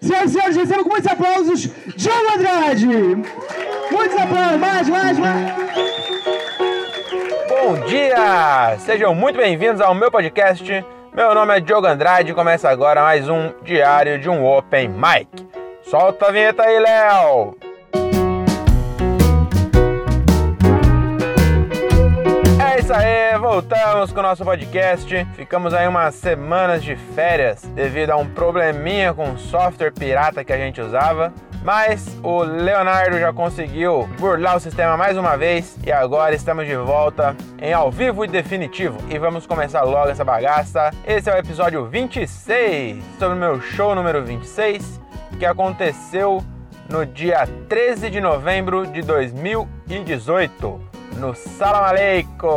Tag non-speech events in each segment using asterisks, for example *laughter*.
Senhoras e senhores, recebam com muitos aplausos, Diogo Andrade! Muitos aplausos, mais, mais, mais! Bom dia! Sejam muito bem-vindos ao meu podcast. Meu nome é Diogo Andrade e começa agora mais um diário de um Open Mic. Solta a vinheta aí, Léo! Isso aí, voltamos com o nosso podcast. Ficamos aí umas semanas de férias devido a um probleminha com o software pirata que a gente usava. Mas o Leonardo já conseguiu burlar o sistema mais uma vez e agora estamos de volta em ao vivo e definitivo. E vamos começar logo essa bagaça. Esse é o episódio 26 sobre o meu show número 26 que aconteceu no dia 13 de novembro de 2018 no Salam.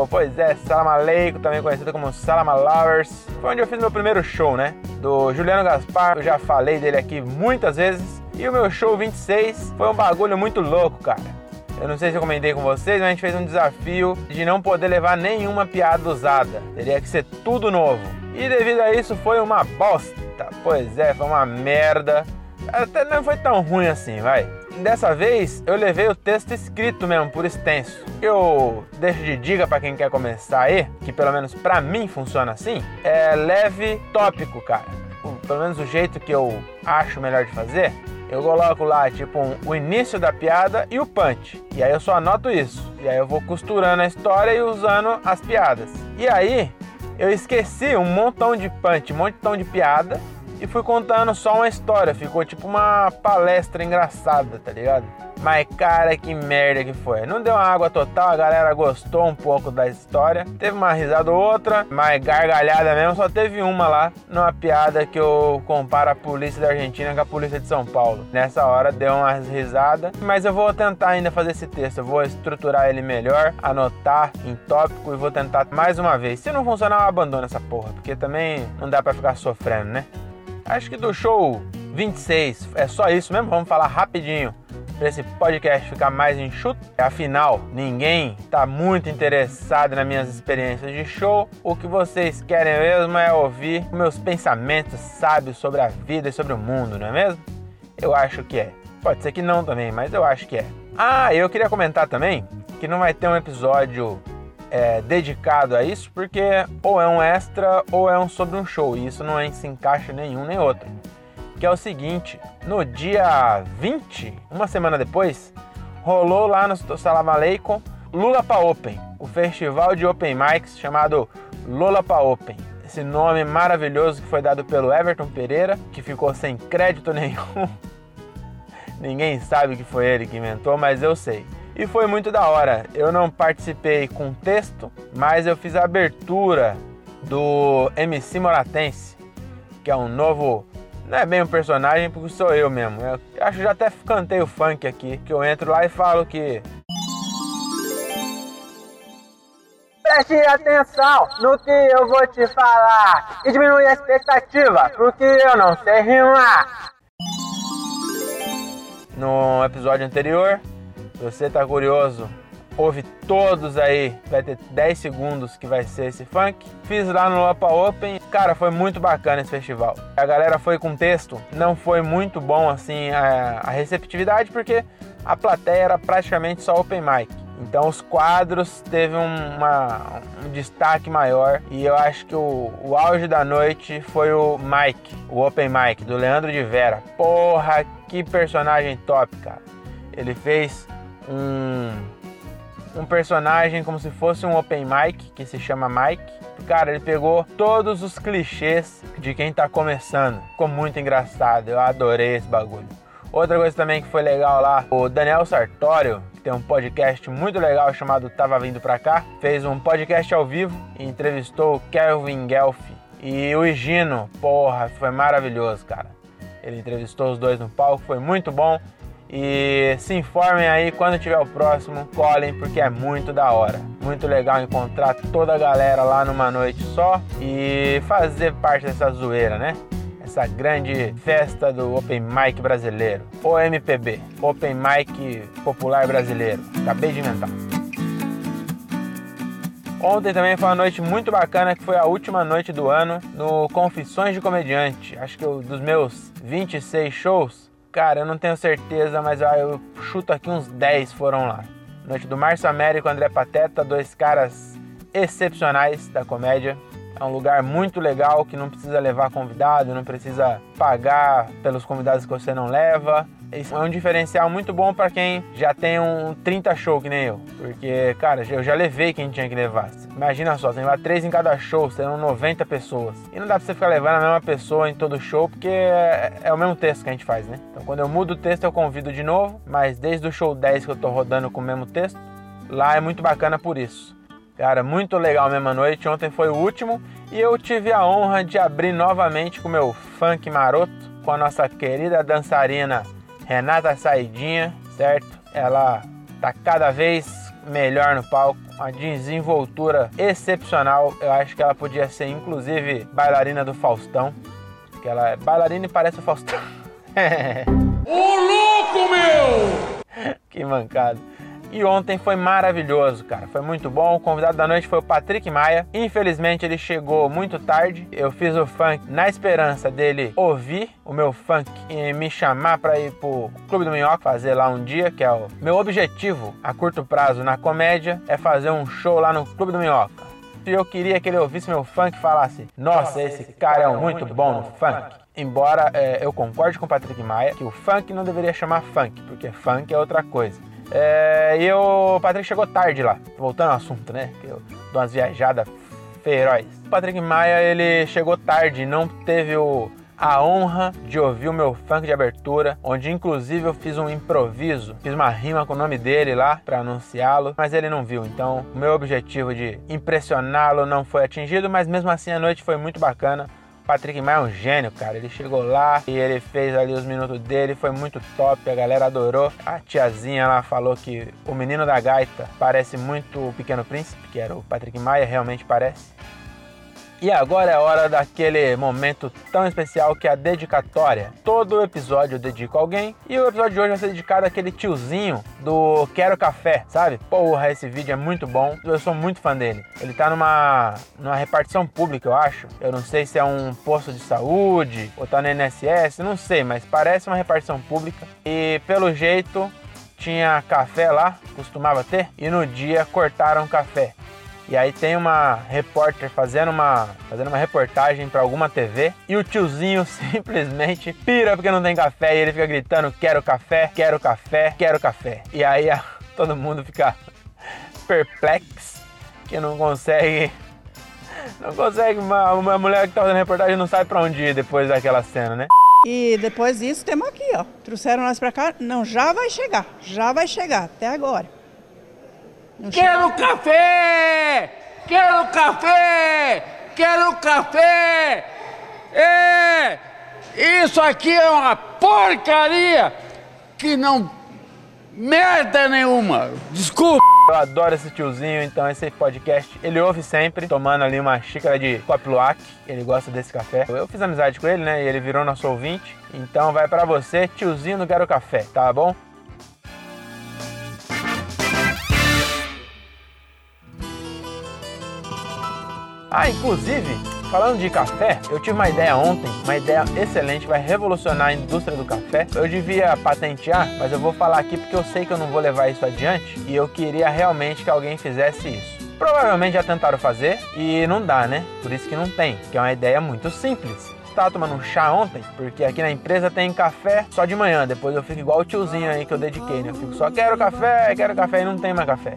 Pois é, Salam também conhecido como Salam Lovers. Foi onde eu fiz meu primeiro show, né? Do Juliano Gaspar, eu já falei dele aqui muitas vezes. E o meu show 26 foi um bagulho muito louco, cara. Eu não sei se eu comentei com vocês, mas a gente fez um desafio de não poder levar nenhuma piada usada. Teria que ser tudo novo. E devido a isso foi uma bosta. Pois é, foi uma merda. Até não foi tão ruim assim, vai. Dessa vez eu levei o texto escrito mesmo, por extenso. Eu deixo de dica para quem quer começar aí, que pelo menos para mim funciona assim, é leve tópico, cara. Pelo menos o jeito que eu acho melhor de fazer eu coloco lá, tipo, um, o início da piada e o punch. E aí eu só anoto isso. E aí eu vou costurando a história e usando as piadas. E aí eu esqueci um montão de punch, um montão de piada e fui contando só uma história. Ficou tipo uma palestra engraçada, tá ligado? Mas cara, que merda que foi. Não deu uma água total, a galera gostou um pouco da história. Teve uma risada ou outra, mas gargalhada mesmo, só teve uma lá, numa piada que eu comparo a polícia da Argentina com a polícia de São Paulo. Nessa hora deu umas risadas, mas eu vou tentar ainda fazer esse texto. Eu vou estruturar ele melhor, anotar em tópico e vou tentar mais uma vez. Se não funcionar, eu abandono essa porra, porque também não dá para ficar sofrendo, né? Acho que do show 26 é só isso mesmo. Vamos falar rapidinho para esse podcast ficar mais enxuto. Afinal, ninguém está muito interessado nas minhas experiências de show. O que vocês querem mesmo é ouvir meus pensamentos sábios sobre a vida e sobre o mundo, não é mesmo? Eu acho que é. Pode ser que não também, mas eu acho que é. Ah, eu queria comentar também que não vai ter um episódio é, dedicado a isso, porque ou é um extra ou é um sobre um show, e isso não é, se encaixa nenhum nem outro. Que é o seguinte, no dia 20, uma semana depois, rolou lá no Salam Aleikum Lula Pa Open, o festival de Open Mics chamado Lula Pa Open. Esse nome maravilhoso que foi dado pelo Everton Pereira, que ficou sem crédito *laughs* nenhum. Ninguém sabe que foi ele que inventou, mas eu sei e foi muito da hora. Eu não participei com texto, mas eu fiz a abertura do MC Moratense, que é um novo. Não é bem um personagem, porque sou eu mesmo. Eu acho que já até cantei o funk aqui, que eu entro lá e falo que. Preste atenção no que eu vou te falar e diminui a expectativa, porque eu não sei rimar. No episódio anterior, você tá curioso, ouve todos aí, vai ter 10 segundos que vai ser esse funk. Fiz lá no Lapa Open, cara, foi muito bacana esse festival. A galera foi com texto, não foi muito bom assim a, a receptividade, porque a plateia era praticamente só open mic. Então os quadros teve uma, um destaque maior e eu acho que o, o auge da noite foi o Mike, o Open Mike, do Leandro de Vera. Porra, que personagem top, cara. Ele fez um, um personagem como se fosse um open mic, que se chama Mike. Cara, ele pegou todos os clichês de quem tá começando. Ficou muito engraçado, eu adorei esse bagulho. Outra coisa também que foi legal lá, o Daniel Sartório, que tem um podcast muito legal chamado Tava Vindo Pra Cá, fez um podcast ao vivo e entrevistou o Kelvin Guelph e o Higino. Porra, foi maravilhoso, cara. Ele entrevistou os dois no palco, foi muito bom. E se informem aí quando tiver o próximo, colhem porque é muito da hora. Muito legal encontrar toda a galera lá numa noite só e fazer parte dessa zoeira, né? Essa grande festa do Open Mic brasileiro, o MPB, Open Mic Popular Brasileiro. Acabei de inventar. Ontem também foi uma noite muito bacana, que foi a última noite do ano no Confissões de Comediante. Acho que eu, dos meus 26 shows, cara, eu não tenho certeza, mas eu, eu chuto aqui uns 10 foram lá. Noite do Márcio Américo, André Pateta, dois caras excepcionais da comédia. É um lugar muito legal que não precisa levar convidado, não precisa pagar pelos convidados que você não leva. Isso é um diferencial muito bom para quem já tem um 30 show que nem eu. Porque, cara, eu já levei quem tinha que levar. Imagina só, tem lá três em cada show, serão 90 pessoas. E não dá pra você ficar levando a mesma pessoa em todo show, porque é, é o mesmo texto que a gente faz, né? Então quando eu mudo o texto eu convido de novo, mas desde o show 10 que eu tô rodando com o mesmo texto, lá é muito bacana por isso. Cara, muito legal a mesma noite. Ontem foi o último e eu tive a honra de abrir novamente com o meu funk maroto com a nossa querida dançarina Renata Saidinha, certo? Ela tá cada vez melhor no palco, uma desenvoltura excepcional. Eu acho que ela podia ser inclusive bailarina do Faustão, que ela é bailarina e parece o Faustão. *laughs* Ô louco, meu! que mancada. E ontem foi maravilhoso, cara. Foi muito bom. O convidado da noite foi o Patrick Maia. Infelizmente ele chegou muito tarde. Eu fiz o funk na esperança dele ouvir o meu funk e me chamar para ir pro Clube do Minhoca fazer lá um dia, que é o meu objetivo a curto prazo na comédia é fazer um show lá no Clube do Minhoca. E eu queria que ele ouvisse meu funk e falasse: Nossa, esse cara é muito bom no funk. Embora é, eu concorde com o Patrick Maia que o funk não deveria chamar funk, porque funk é outra coisa. É, e o Patrick chegou tarde lá, voltando ao assunto, né? Eu dou umas viajadas feroz. O Patrick Maia, ele chegou tarde, não teve o, a honra de ouvir o meu funk de abertura, onde inclusive eu fiz um improviso, fiz uma rima com o nome dele lá para anunciá-lo, mas ele não viu. Então, o meu objetivo de impressioná-lo não foi atingido, mas mesmo assim a noite foi muito bacana. Patrick Maia é um gênio, cara. Ele chegou lá e ele fez ali os minutos dele, foi muito top, a galera adorou. A tiazinha lá falou que o menino da gaita parece muito o Pequeno Príncipe, que era o Patrick Maia, realmente parece. E agora é hora daquele momento tão especial que é a dedicatória. Todo episódio eu dedico a alguém e o episódio de hoje vai ser dedicado àquele tiozinho do Quero Café, sabe? Porra, esse vídeo é muito bom. Eu sou muito fã dele. Ele tá numa, numa repartição pública, eu acho. Eu não sei se é um posto de saúde ou tá no NSS, não sei, mas parece uma repartição pública. E pelo jeito tinha café lá, costumava ter, e no dia cortaram café. E aí tem uma repórter fazendo uma, fazendo uma reportagem para alguma TV e o tiozinho *laughs* simplesmente pira porque não tem café e ele fica gritando: "Quero café, quero café, quero café". E aí a, *laughs* todo mundo fica *laughs* perplexo que não consegue não consegue uma, uma mulher que tá fazendo reportagem não sabe para onde ir depois daquela cena, né? E depois disso temos aqui, ó. Trouxeram nós para cá. Não, já vai chegar. Já vai chegar, até agora. Quero café! Quero café! Quero café! É! Isso aqui é uma porcaria que não merda nenhuma. Desculpa. Eu adoro esse tiozinho, então esse podcast ele ouve sempre, tomando ali uma xícara de Copiluac. Ele gosta desse café. Eu fiz amizade com ele, né? E ele virou nosso ouvinte. Então vai para você, tiozinho do Quero Café, tá bom? Ah, inclusive, falando de café, eu tive uma ideia ontem, uma ideia excelente, vai revolucionar a indústria do café. Eu devia patentear, mas eu vou falar aqui porque eu sei que eu não vou levar isso adiante e eu queria realmente que alguém fizesse isso. Provavelmente já tentaram fazer e não dá, né? Por isso que não tem, que é uma ideia muito simples estava tomando um chá ontem, porque aqui na empresa tem café só de manhã. Depois eu fico igual o tiozinho aí que eu dediquei, né? Eu fico só quero café, quero café e não tem mais café.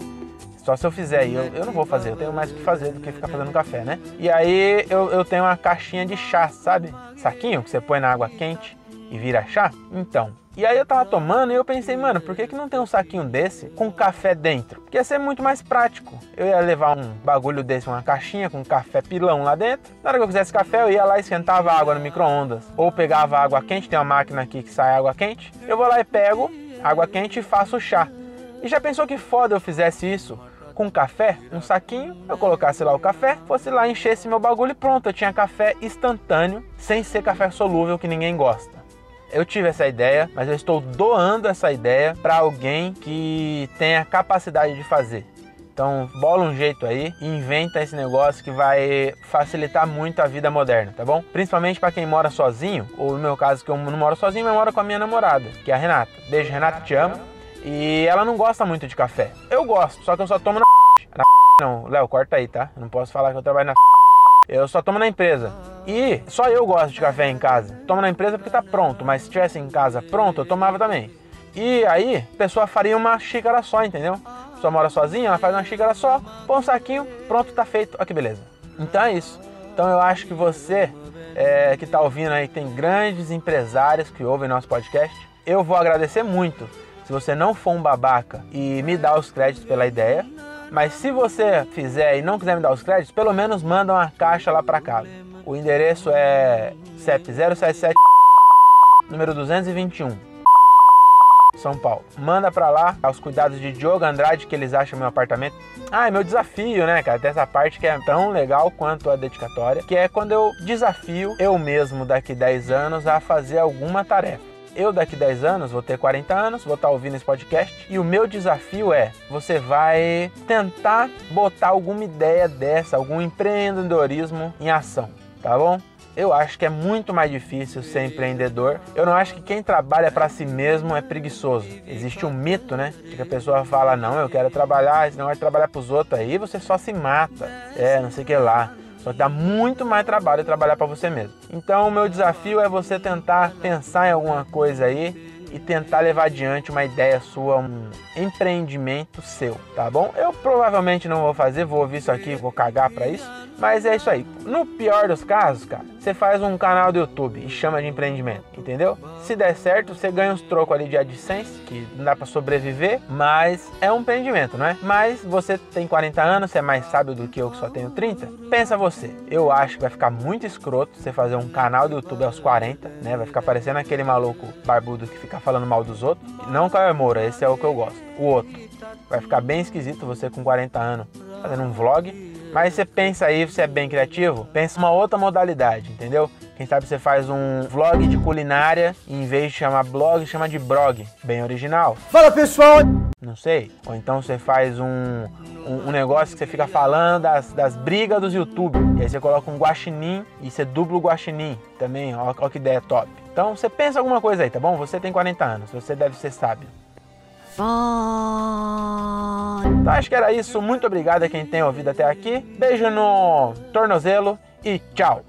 Só se eu fizer, e eu, eu não vou fazer, eu tenho mais o que fazer do que ficar fazendo café, né? E aí eu, eu tenho uma caixinha de chá, sabe? Saquinho que você põe na água quente e vira chá. Então, e aí eu tava tomando e eu pensei, mano, por que, que não tem um saquinho desse com café dentro? Porque ia ser muito mais prático. Eu ia levar um bagulho desse, uma caixinha com café pilão lá dentro. Na hora que eu quisesse café, eu ia lá e esquentava água no micro-ondas. Ou pegava água quente, tem uma máquina aqui que sai água quente. Eu vou lá e pego água quente e faço chá. E já pensou que foda eu fizesse isso? Com café, um saquinho, eu colocasse lá o café, fosse lá, enchesse meu bagulho e pronto, eu tinha café instantâneo, sem ser café solúvel que ninguém gosta. Eu tive essa ideia, mas eu estou doando essa ideia para alguém que tenha capacidade de fazer. Então bola um jeito aí e inventa esse negócio que vai facilitar muito a vida moderna, tá bom? Principalmente para quem mora sozinho, ou no meu caso que eu não moro sozinho, mas moro com a minha namorada, que é a Renata. Beijo, Renata, te amo. E ela não gosta muito de café. Eu gosto, só que eu só tomo não, Léo, corta aí, tá? Não posso falar que eu trabalho na eu só tomo na empresa. E só eu gosto de café em casa. Tomo na empresa porque tá pronto, mas se tivesse em casa pronto, eu tomava também. E aí, a pessoa faria uma xícara só, entendeu? A pessoa mora sozinha, ela faz uma xícara só, põe um saquinho, pronto, tá feito. Olha que beleza. Então é isso. Então eu acho que você é, que tá ouvindo aí, tem grandes empresários que ouvem nosso podcast. Eu vou agradecer muito se você não for um babaca e me dar os créditos pela ideia. Mas se você fizer e não quiser me dar os créditos, pelo menos manda uma caixa lá para casa. O endereço é CEP 077 número 221. São Paulo. Manda pra lá aos cuidados de Diogo Andrade que eles acham meu apartamento. Ah, é meu desafio, né, cara? Essa parte que é tão legal quanto a dedicatória, que é quando eu desafio eu mesmo daqui 10 anos a fazer alguma tarefa. Eu daqui 10 anos vou ter 40 anos, vou estar ouvindo esse podcast e o meu desafio é: você vai tentar botar alguma ideia dessa, algum empreendedorismo em ação, tá bom? Eu acho que é muito mais difícil ser empreendedor. Eu não acho que quem trabalha para si mesmo é preguiçoso. Existe um mito, né? Que a pessoa fala: não, eu quero trabalhar, esse negócio de trabalhar para os outros aí, você só se mata. É, não sei o que lá. Só dá muito mais trabalho trabalhar para você mesmo. Então, o meu desafio é você tentar pensar em alguma coisa aí e tentar levar adiante uma ideia sua, um empreendimento seu, tá bom? Eu provavelmente não vou fazer, vou ouvir isso aqui, vou cagar para isso, mas é isso aí. No pior dos casos, cara, você faz um canal do YouTube e chama de empreendimento, entendeu? Se der certo, você ganha uns trocos ali de AdSense, que não dá para sobreviver, mas é um empreendimento, não é? Mas você tem 40 anos, você é mais sábio do que eu que só tenho 30. Pensa você, eu acho que vai ficar muito escroto você fazer um canal do YouTube aos 40, né? Vai ficar parecendo aquele maluco barbudo que fica falando mal dos outros. Não Caio Moura, esse é o que eu gosto. O outro. Vai ficar bem esquisito você com 40 anos fazendo um vlog mas você pensa aí, você é bem criativo, pensa uma outra modalidade, entendeu? Quem sabe você faz um vlog de culinária e em vez de chamar blog, chama de blog. Bem original. Fala pessoal! Não sei. Ou então você faz um, um, um negócio que você fica falando das, das brigas dos YouTube. E aí você coloca um guaxinim e você dubla o guaxinim também. Olha que ideia top. Então você pensa alguma coisa aí, tá bom? Você tem 40 anos, você deve ser sábio. Então acho que era isso. Muito obrigado a quem tem ouvido até aqui. Beijo no tornozelo e tchau.